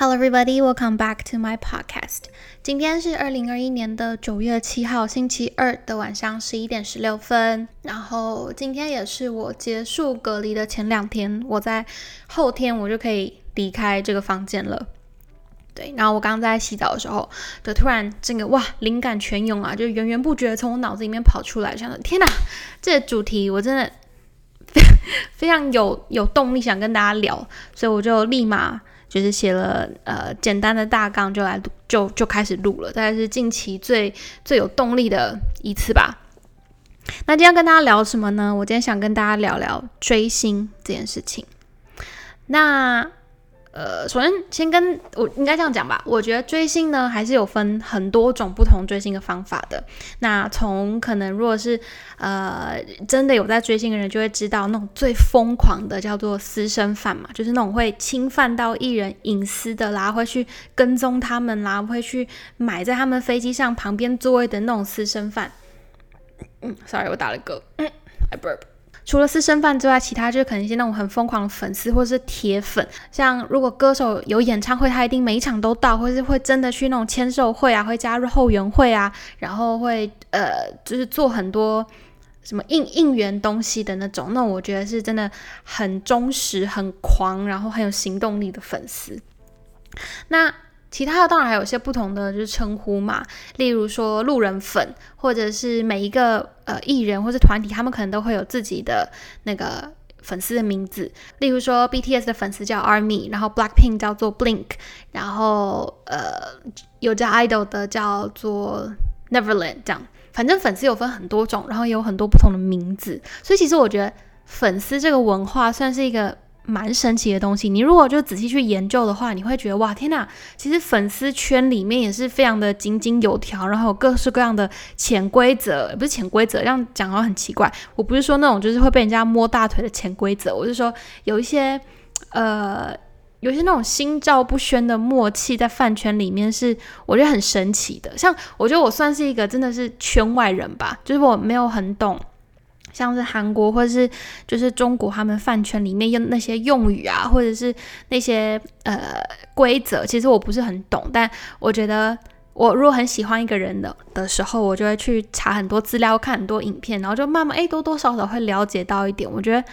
Hello, everybody. Welcome back to my podcast. 今天是二零二一年的九月七号，星期二的晚上十一点十六分。然后今天也是我结束隔离的前两天，我在后天我就可以离开这个房间了。对，然后我刚刚在洗澡的时候，就突然这个哇，灵感全涌啊，就源源不绝从我脑子里面跑出来，想说天哪，这个主题我真的非 常有有动力想跟大家聊，所以我就立马。就是写了呃简单的大纲就来录就就开始录了，大概是近期最最有动力的一次吧。那今天跟大家聊什么呢？我今天想跟大家聊聊追星这件事情。那呃，首先先跟我应该这样讲吧，我觉得追星呢还是有分很多种不同追星的方法的。那从可能如果是呃真的有在追星的人，就会知道那种最疯狂的叫做私生饭嘛，就是那种会侵犯到艺人隐私的啦，会去跟踪他们啦，会去买在他们飞机上旁边座位的那种私生饭。嗯，sorry，我打了个，I burp。除了私生饭之外，其他就是可能一些那种很疯狂的粉丝或者是铁粉，像如果歌手有演唱会，他一定每一场都到，或是会真的去那种签售会啊，会加入后援会啊，然后会呃，就是做很多什么应应援东西的那种，那我觉得是真的很忠实、很狂，然后很有行动力的粉丝。那其他的当然还有些不同的就是称呼嘛，例如说路人粉，或者是每一个呃艺人或者团体，他们可能都会有自己的那个粉丝的名字。例如说 BTS 的粉丝叫 ARMY，然后 BLACKPINK 叫做 BLINK，然后呃有叫 IDOL 的叫做 Neverland，这样。反正粉丝有分很多种，然后也有很多不同的名字。所以其实我觉得粉丝这个文化算是一个。蛮神奇的东西，你如果就仔细去研究的话，你会觉得哇，天哪！其实粉丝圈里面也是非常的井井有条，然后有各式各样的潜规则，不是潜规则，这样讲好像很奇怪。我不是说那种就是会被人家摸大腿的潜规则，我是说有一些呃，有些那种心照不宣的默契在饭圈里面是我觉得很神奇的。像我觉得我算是一个真的是圈外人吧，就是我没有很懂。像是韩国或者是就是中国，他们饭圈里面用那些用语啊，或者是那些呃规则，其实我不是很懂。但我觉得，我如果很喜欢一个人的的时候，我就会去查很多资料，看很多影片，然后就慢慢哎多多少少会了解到一点。我觉得，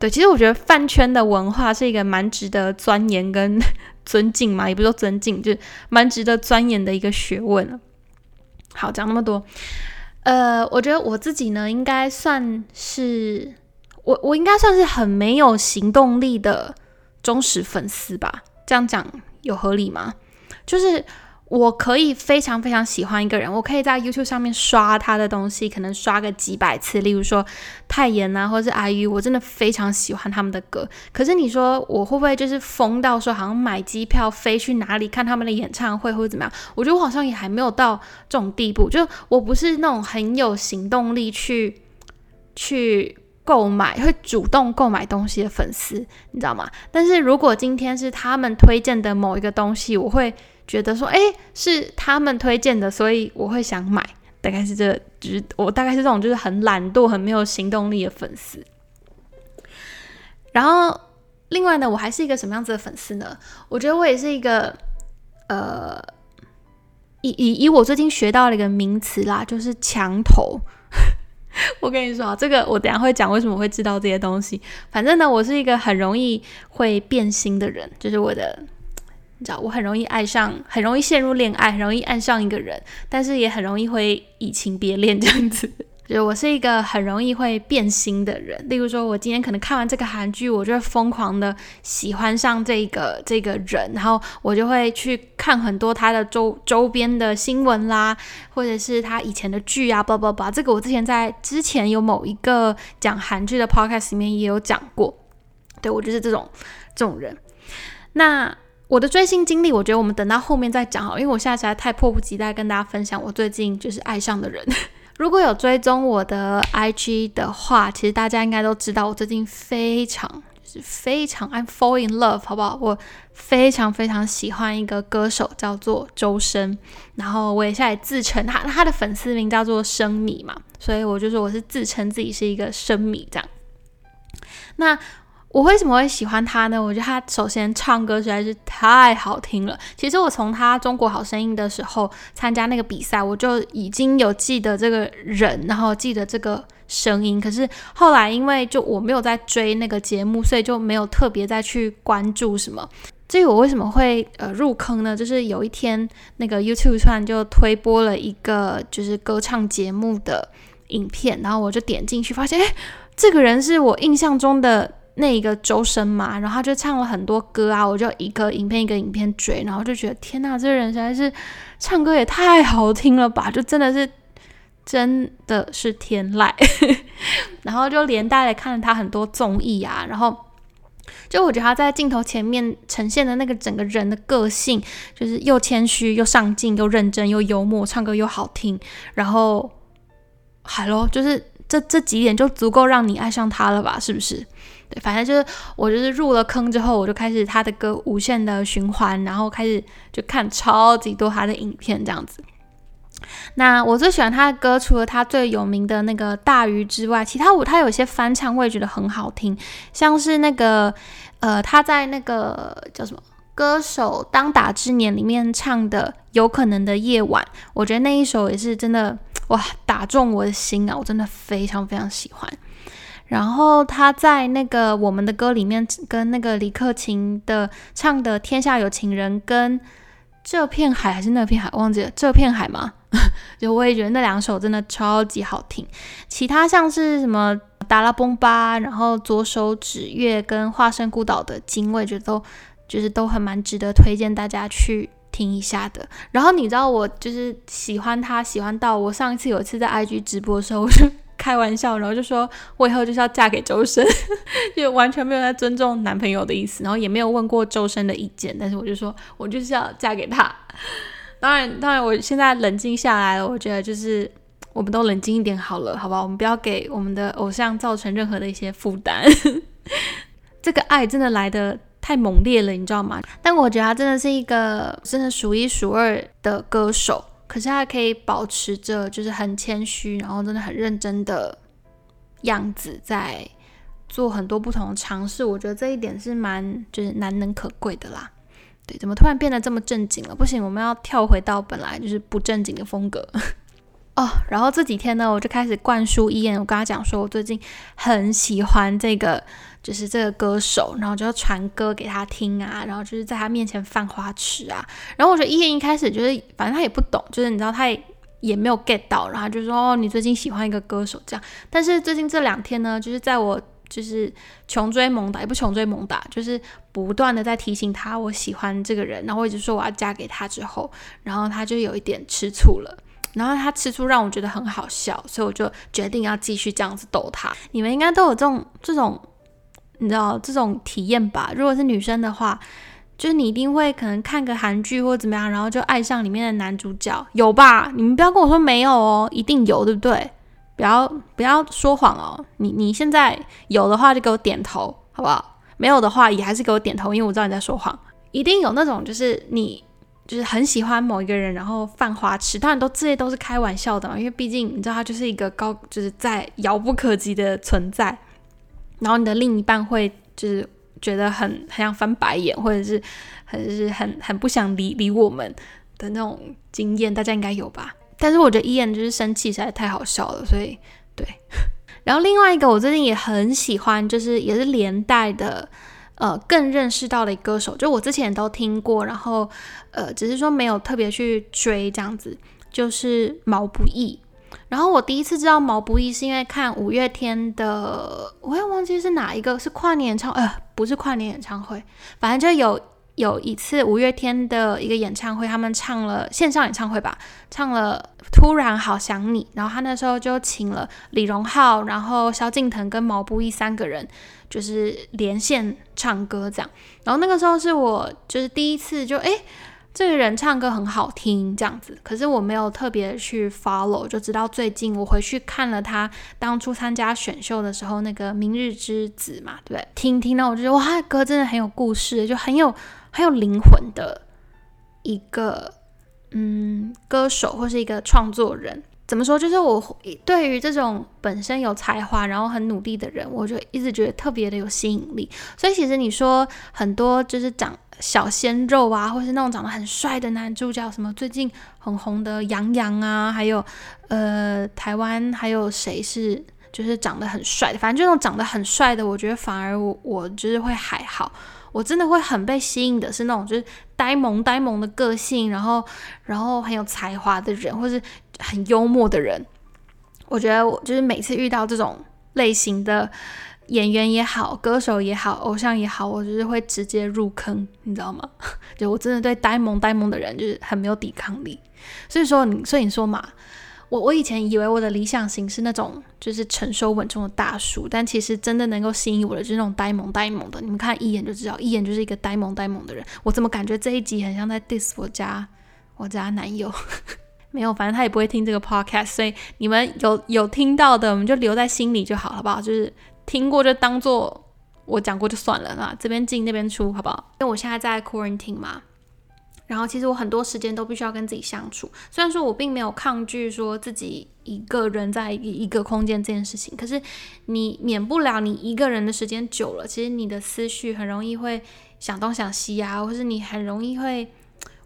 对，其实我觉得饭圈的文化是一个蛮值得钻研跟尊敬嘛，也不说尊敬，就是蛮值得钻研的一个学问好，讲那么多。呃，我觉得我自己呢，应该算是我，我应该算是很没有行动力的忠实粉丝吧。这样讲有合理吗？就是。我可以非常非常喜欢一个人，我可以在 YouTube 上面刷他的东西，可能刷个几百次。例如说泰妍啊，或者是 IU，我真的非常喜欢他们的歌。可是你说我会不会就是疯到说好像买机票飞去哪里看他们的演唱会或者怎么样？我觉得我好像也还没有到这种地步，就我不是那种很有行动力去去购买、会主动购买东西的粉丝，你知道吗？但是如果今天是他们推荐的某一个东西，我会。觉得说，哎，是他们推荐的，所以我会想买，大概是这，就是我大概是这种，就是很懒惰、很没有行动力的粉丝。然后，另外呢，我还是一个什么样子的粉丝呢？我觉得我也是一个，呃，以以以我最近学到了一个名词啦，就是墙头。我跟你说啊，这个我等下会讲为什么会知道这些东西。反正呢，我是一个很容易会变心的人，就是我的。你知道我很容易爱上，很容易陷入恋爱，很容易爱上一个人，但是也很容易会移情别恋这样子。就我是一个很容易会变心的人。例如说，我今天可能看完这个韩剧，我就会疯狂的喜欢上这个这个人，然后我就会去看很多他的周周边的新闻啦，或者是他以前的剧啊，叭叭叭。这个我之前在之前有某一个讲韩剧的 podcast 里面也有讲过。对我就是这种这种人。那。我的追星经历，我觉得我们等到后面再讲好，因为我现在实在太迫不及待跟大家分享我最近就是爱上的人。如果有追踪我的 IG 的话，其实大家应该都知道，我最近非常就是非常 I'm fall in love，好不好？我非常非常喜欢一个歌手叫做周深，然后我也现在自称他他的粉丝名叫做生米嘛，所以我就说我是自称自己是一个生米这样。那我为什么会喜欢他呢？我觉得他首先唱歌实在是太好听了。其实我从他《中国好声音》的时候参加那个比赛，我就已经有记得这个人，然后记得这个声音。可是后来因为就我没有在追那个节目，所以就没有特别再去关注什么。至于我为什么会呃入坑呢？就是有一天那个 YouTube 突然就推播了一个就是歌唱节目的影片，然后我就点进去，发现哎，这个人是我印象中的。那一个周深嘛，然后他就唱了很多歌啊，我就一个影片一个影片追，然后就觉得天呐，这个人实在是唱歌也太好听了吧，就真的是真的是天籁。然后就连带的看了他很多综艺啊，然后就我觉得他在镜头前面呈现的那个整个人的个性，就是又谦虚又上进又认真又幽默，唱歌又好听，然后海咯，就是这这几点就足够让你爱上他了吧，是不是？对，反正就是我就是入了坑之后，我就开始他的歌无限的循环，然后开始就看超级多他的影片这样子。那我最喜欢他的歌，除了他最有名的那个大鱼之外，其他我他有些翻唱我也觉得很好听，像是那个呃他在那个叫什么歌手当打之年里面唱的有可能的夜晚，我觉得那一首也是真的哇打中我的心啊，我真的非常非常喜欢。然后他在那个我们的歌里面，跟那个李克勤的唱的《天下有情人》跟这片海还是那片海，忘记了这片海吗？就我也觉得那两首真的超级好听。其他像是什么达拉崩吧，然后左手指月跟化身孤岛的金，我也觉得都就是都很蛮值得推荐大家去听一下的。然后你知道我就是喜欢他，喜欢到我上一次有一次在 IG 直播的时候，我就。开玩笑，然后就说我以后就是要嫁给周深，就完全没有在尊重男朋友的意思，然后也没有问过周深的意见，但是我就说我就是要嫁给他。当然，当然，我现在冷静下来了，我觉得就是我们都冷静一点好了，好吧？我们不要给我们的偶像造成任何的一些负担。这个爱真的来的太猛烈了，你知道吗？但我觉得他真的是一个真的数一数二的歌手。可是他可以保持着就是很谦虚，然后真的很认真的样子，在做很多不同的尝试。我觉得这一点是蛮就是难能可贵的啦。对，怎么突然变得这么正经了？不行，我们要跳回到本来就是不正经的风格。哦，然后这几天呢，我就开始灌输伊言，我跟他讲说，我最近很喜欢这个，就是这个歌手，然后就要传歌给他听啊，然后就是在他面前犯花痴啊。然后我觉得伊言一开始就是，反正他也不懂，就是你知道他也也没有 get 到，然后就说哦，你最近喜欢一个歌手这样。但是最近这两天呢，就是在我就是穷追猛打，也不穷追猛打，就是不断的在提醒他我喜欢这个人，然后我一直说我要嫁给他之后，然后他就有一点吃醋了。然后他吃醋让我觉得很好笑，所以我就决定要继续这样子逗他。你们应该都有这种这种，你知道这种体验吧？如果是女生的话，就是你一定会可能看个韩剧或者怎么样，然后就爱上里面的男主角，有吧？你们不要跟我说没有哦，一定有，对不对？不要不要说谎哦。你你现在有的话就给我点头，好不好？没有的话也还是给我点头，因为我知道你在说谎。一定有那种就是你。就是很喜欢某一个人，然后犯花痴，当然都这些都是开玩笑的嘛，因为毕竟你知道他就是一个高，就是在遥不可及的存在。然后你的另一半会就是觉得很很想翻白眼，或者是很是很很不想理理我们的那种经验，大家应该有吧？但是我觉得伊言就是生气实在太好笑了，所以对。然后另外一个我最近也很喜欢，就是也是连带的。呃，更认识到的歌手，就我之前都听过，然后呃，只是说没有特别去追这样子，就是毛不易。然后我第一次知道毛不易是因为看五月天的，我也忘记是哪一个，是跨年演唱，呃，不是跨年演唱会，反正就有有一次五月天的一个演唱会，他们唱了线上演唱会吧，唱了《突然好想你》，然后他那时候就请了李荣浩，然后萧敬腾跟毛不易三个人。就是连线唱歌这样，然后那个时候是我就是第一次就哎，这个人唱歌很好听这样子，可是我没有特别去 follow，就直到最近我回去看了他当初参加选秀的时候那个《明日之子》嘛，对不对？听听到我就觉得哇，歌真的很有故事，就很有很有灵魂的一个嗯歌手或是一个创作人。怎么说？就是我对于这种本身有才华，然后很努力的人，我就一直觉得特别的有吸引力。所以其实你说很多就是长小鲜肉啊，或是那种长得很帅的男主角，什么最近很红的杨洋啊，还有呃台湾还有谁是就是长得很帅的，反正这种长得很帅的，我觉得反而我我就是会还好。我真的会很被吸引的是那种就是呆萌呆萌的个性，然后然后很有才华的人，或是很幽默的人。我觉得我就是每次遇到这种类型的演员也好，歌手也好，偶像也好，我就是会直接入坑，你知道吗？就我真的对呆萌呆萌的人就是很没有抵抗力。所以说你，所以你说嘛。我我以前以为我的理想型是那种就是成熟稳重的大叔，但其实真的能够吸引我的就是那种呆萌呆萌的。你们看一眼就知道，一眼就是一个呆萌呆萌的人。我怎么感觉这一集很像在 diss 我家我家男友？没有，反正他也不会听这个 podcast，所以你们有有听到的，我们就留在心里就好，好不好？就是听过就当做我讲过就算了啊，这边进那边出，好不好？因为我现在在 quarantine 嘛。然后其实我很多时间都必须要跟自己相处，虽然说我并没有抗拒说自己一个人在一一个空间这件事情，可是你免不了你一个人的时间久了，其实你的思绪很容易会想东想西啊，或是你很容易会，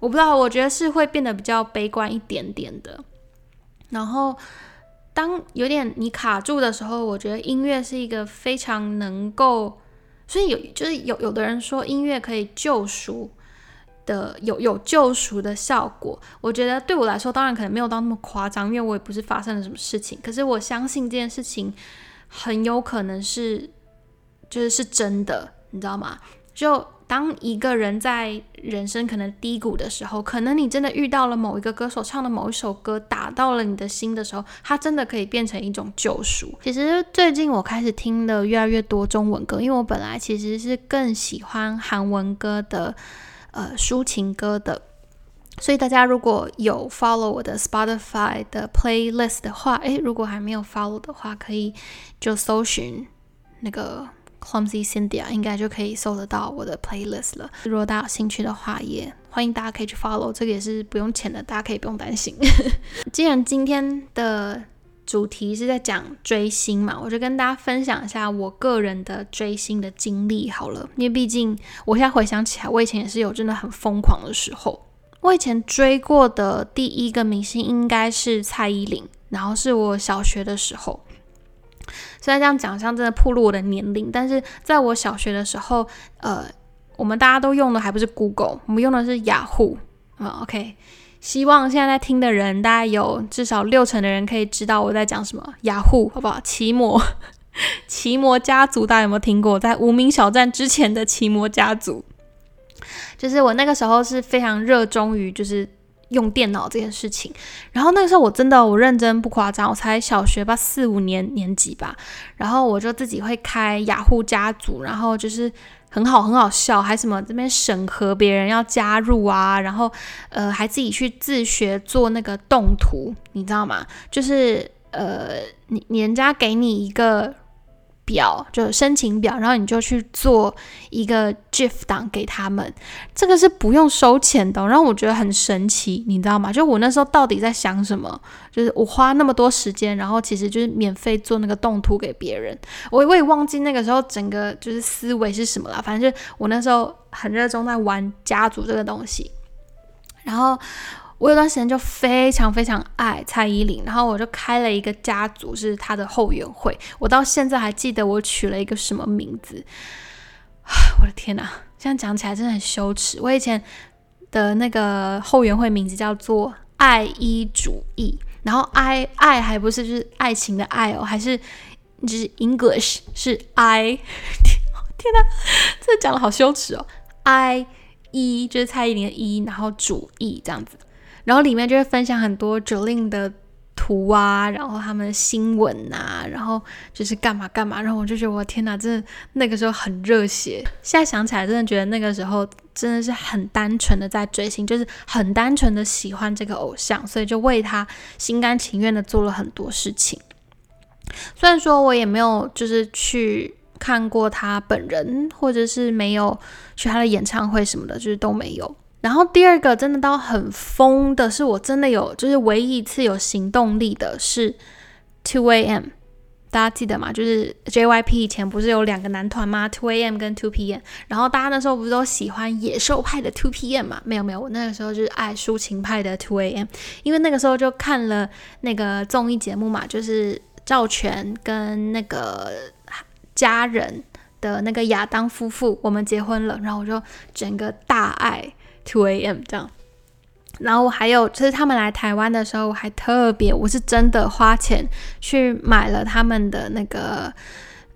我不知道，我觉得是会变得比较悲观一点点的。然后当有点你卡住的时候，我觉得音乐是一个非常能够，所以有就是有有的人说音乐可以救赎。的有有救赎的效果，我觉得对我来说，当然可能没有到那么夸张，因为我也不是发生了什么事情。可是我相信这件事情很有可能是，就是是真的，你知道吗？就当一个人在人生可能低谷的时候，可能你真的遇到了某一个歌手唱的某一首歌，打到了你的心的时候，它真的可以变成一种救赎。其实最近我开始听的越来越多中文歌，因为我本来其实是更喜欢韩文歌的。呃，抒情歌的，所以大家如果有 follow 我的 Spotify 的 playlist 的话，诶，如果还没有 follow 的话，可以就搜寻那个 Clumsy Cynthia，应该就可以搜得到我的 playlist 了。如果大家有兴趣的话，也欢迎大家可以去 follow，这个也是不用钱的，大家可以不用担心。既然今天的主题是在讲追星嘛，我就跟大家分享一下我个人的追星的经历好了。因为毕竟我现在回想起来，我以前也是有真的很疯狂的时候。我以前追过的第一个明星应该是蔡依林，然后是我小学的时候。虽然这样讲像真的暴露我的年龄，但是在我小学的时候，呃，我们大家都用的还不是 Google，我们用的是雅虎啊。OK。希望现在在听的人，大概有至少六成的人可以知道我在讲什么。雅虎，好不好？奇摩，奇摩家族，大家有没有听过？在无名小站之前的奇摩家族，就是我那个时候是非常热衷于就是用电脑这件事情。然后那个时候我真的，我认真不夸张，我才小学吧，四五年年级吧。然后我就自己会开雅虎家族，然后就是。很好，很好笑，还什么这边审核别人要加入啊，然后呃还自己去自学做那个动图，你知道吗？就是呃你你人家给你一个。表就申请表，然后你就去做一个 GIF 档给他们，这个是不用收钱的，然后我觉得很神奇，你知道吗？就我那时候到底在想什么？就是我花那么多时间，然后其实就是免费做那个动图给别人，我我也忘记那个时候整个就是思维是什么了，反正就我那时候很热衷在玩家族这个东西，然后。我有段时间就非常非常爱蔡依林，然后我就开了一个家族，是她的后援会。我到现在还记得我取了一个什么名字，我的天哪！这样讲起来真的很羞耻。我以前的那个后援会名字叫做“爱依主义”，然后爱爱还不是就是爱情的爱哦，还是就是 English 是 I。天哪，这讲的好羞耻哦！！“i 一就是蔡依林的一，然后主义这样子。然后里面就会分享很多 Jolin 的图啊，然后他们的新闻啊，然后就是干嘛干嘛，然后我就觉得我天哪，真的那个时候很热血。现在想起来，真的觉得那个时候真的是很单纯的在追星，就是很单纯的喜欢这个偶像，所以就为他心甘情愿的做了很多事情。虽然说我也没有就是去看过他本人，或者是没有去他的演唱会什么的，就是都没有。然后第二个真的到很疯的是，我真的有就是唯一一次有行动力的是 Two A.M。大家记得吗？就是 JYP 以前不是有两个男团吗？Two A.M 跟 Two P.M。然后大家那时候不是都喜欢野兽派的 Two P.M 嘛？没有没有，我那个时候就是爱抒情派的 Two A.M。因为那个时候就看了那个综艺节目嘛，就是赵权跟那个家人的那个亚当夫妇，我们结婚了，然后我就整个大爱 Two A.M 这样。然后还有，就是他们来台湾的时候，我还特别，我是真的花钱去买了他们的那个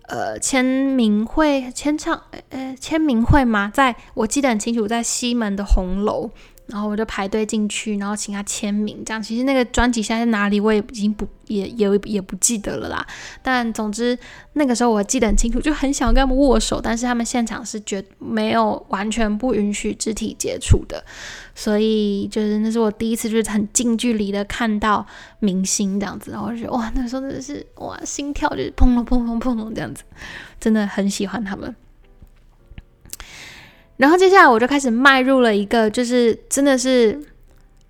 呃签名会签唱呃签名会吗，在我记得很清楚，在西门的红楼。然后我就排队进去，然后请他签名，这样其实那个专辑现在在哪里，我也已经不也也也不记得了啦。但总之那个时候我记得很清楚，就很想跟他们握手，但是他们现场是绝没有完全不允许肢体接触的，所以就是那是我第一次就是很近距离的看到明星这样子，然后我觉得哇，那时候真的是哇，心跳就是砰砰砰砰砰砰这样子，真的很喜欢他们。然后接下来我就开始迈入了一个，就是真的是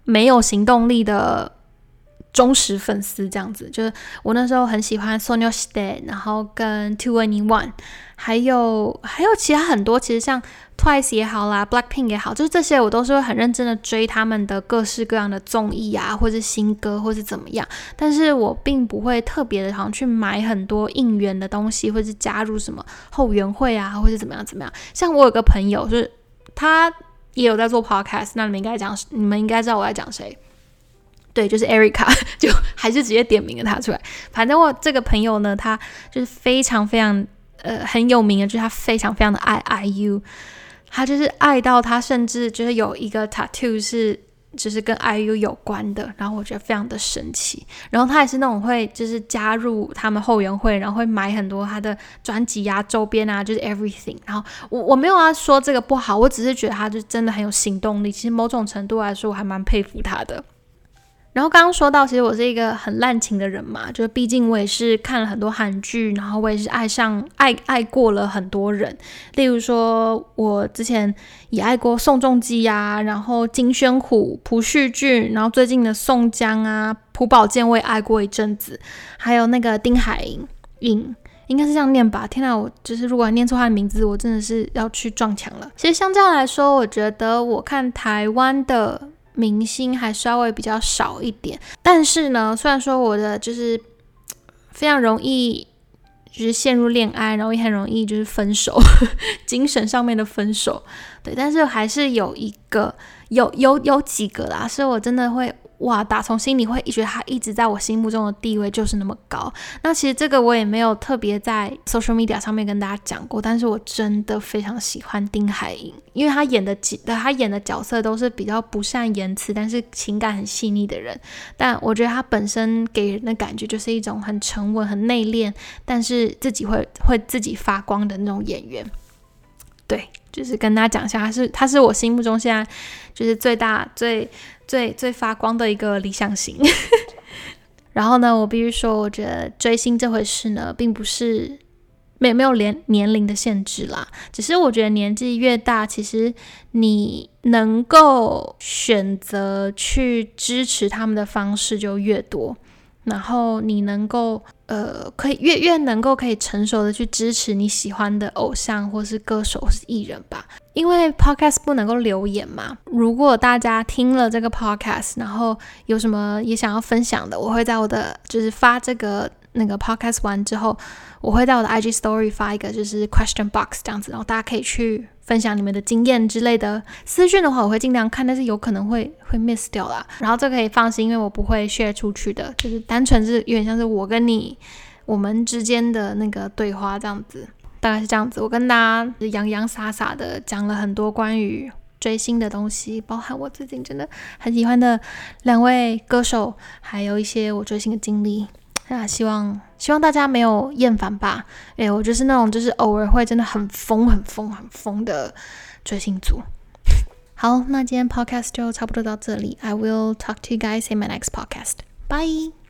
没有行动力的忠实粉丝，这样子。就是我那时候很喜欢 Sonia Stay，然后跟 Two Any One，还有还有其他很多，其实像。Twice 也好啦，Blackpink 也好，就是这些我都是会很认真的追他们的各式各样的综艺啊，或是新歌，或是怎么样。但是我并不会特别的，好去买很多应援的东西，或是加入什么后援会啊，或是怎么样怎么样。像我有个朋友，就是他也有在做 Podcast，那你们应该讲，你们应该知道我在讲谁。对，就是 Erica，就还是直接点名了他出来。反正我这个朋友呢，他就是非常非常呃很有名的，就是他非常非常的爱 IU。他就是爱到他，甚至就是有一个 tattoo 是就是跟 IU 有关的，然后我觉得非常的神奇。然后他也是那种会就是加入他们后援会，然后会买很多他的专辑啊、周边啊，就是 everything。然后我我没有要说这个不好，我只是觉得他就真的很有行动力。其实某种程度来说，我还蛮佩服他的。然后刚刚说到，其实我是一个很滥情的人嘛，就是毕竟我也是看了很多韩剧，然后我也是爱上爱爱过了很多人，例如说我之前也爱过宋仲基呀，然后金宣虎、朴叙俊，然后最近的宋江啊、朴宝剑我也爱过一阵子，还有那个丁海寅，寅应该是这样念吧？天呐，我就是如果念错他的名字，我真的是要去撞墙了。其实相较来说，我觉得我看台湾的。明星还稍微比较少一点，但是呢，虽然说我的就是非常容易就是陷入恋爱，然后也很容易就是分手，精神上面的分手，对，但是还是有一个有有有几个啦，所以我真的会。哇，打从心里会觉得他一直在我心目中的地位就是那么高。那其实这个我也没有特别在 social media 上面跟大家讲过，但是我真的非常喜欢丁海寅，因为他演的角，他演的角色都是比较不善言辞，但是情感很细腻的人。但我觉得他本身给人的感觉就是一种很沉稳、很内敛，但是自己会会自己发光的那种演员。对，就是跟大家讲一下，他是他是我心目中现在就是最大最。最最发光的一个理想型，然后呢，我必须说，我觉得追星这回事呢，并不是没没有年年龄的限制啦，只是我觉得年纪越大，其实你能够选择去支持他们的方式就越多。然后你能够，呃，可以越越能够可以成熟的去支持你喜欢的偶像或是歌手或是艺人吧，因为 podcast 不能够留言嘛。如果大家听了这个 podcast，然后有什么也想要分享的，我会在我的就是发这个。那个 podcast 完之后，我会在我的 IG story 发一个就是 question box 这样子，然后大家可以去分享你们的经验之类的。私讯的话，我会尽量看，但是有可能会会 miss 掉啦。然后这可以放心，因为我不会 share 出去的，就是单纯是有点像是我跟你我们之间的那个对话这样子，大概是这样子。我跟大家洋洋洒洒的讲了很多关于追星的东西，包含我最近真的很喜欢的两位歌手，还有一些我追星的经历。那希望希望大家没有厌烦吧？哎，我就是那种就是偶尔会真的很疯、很疯、很疯的追星族。好，那今天 podcast 就差不多到这里。I will talk to you guys in my next podcast. Bye.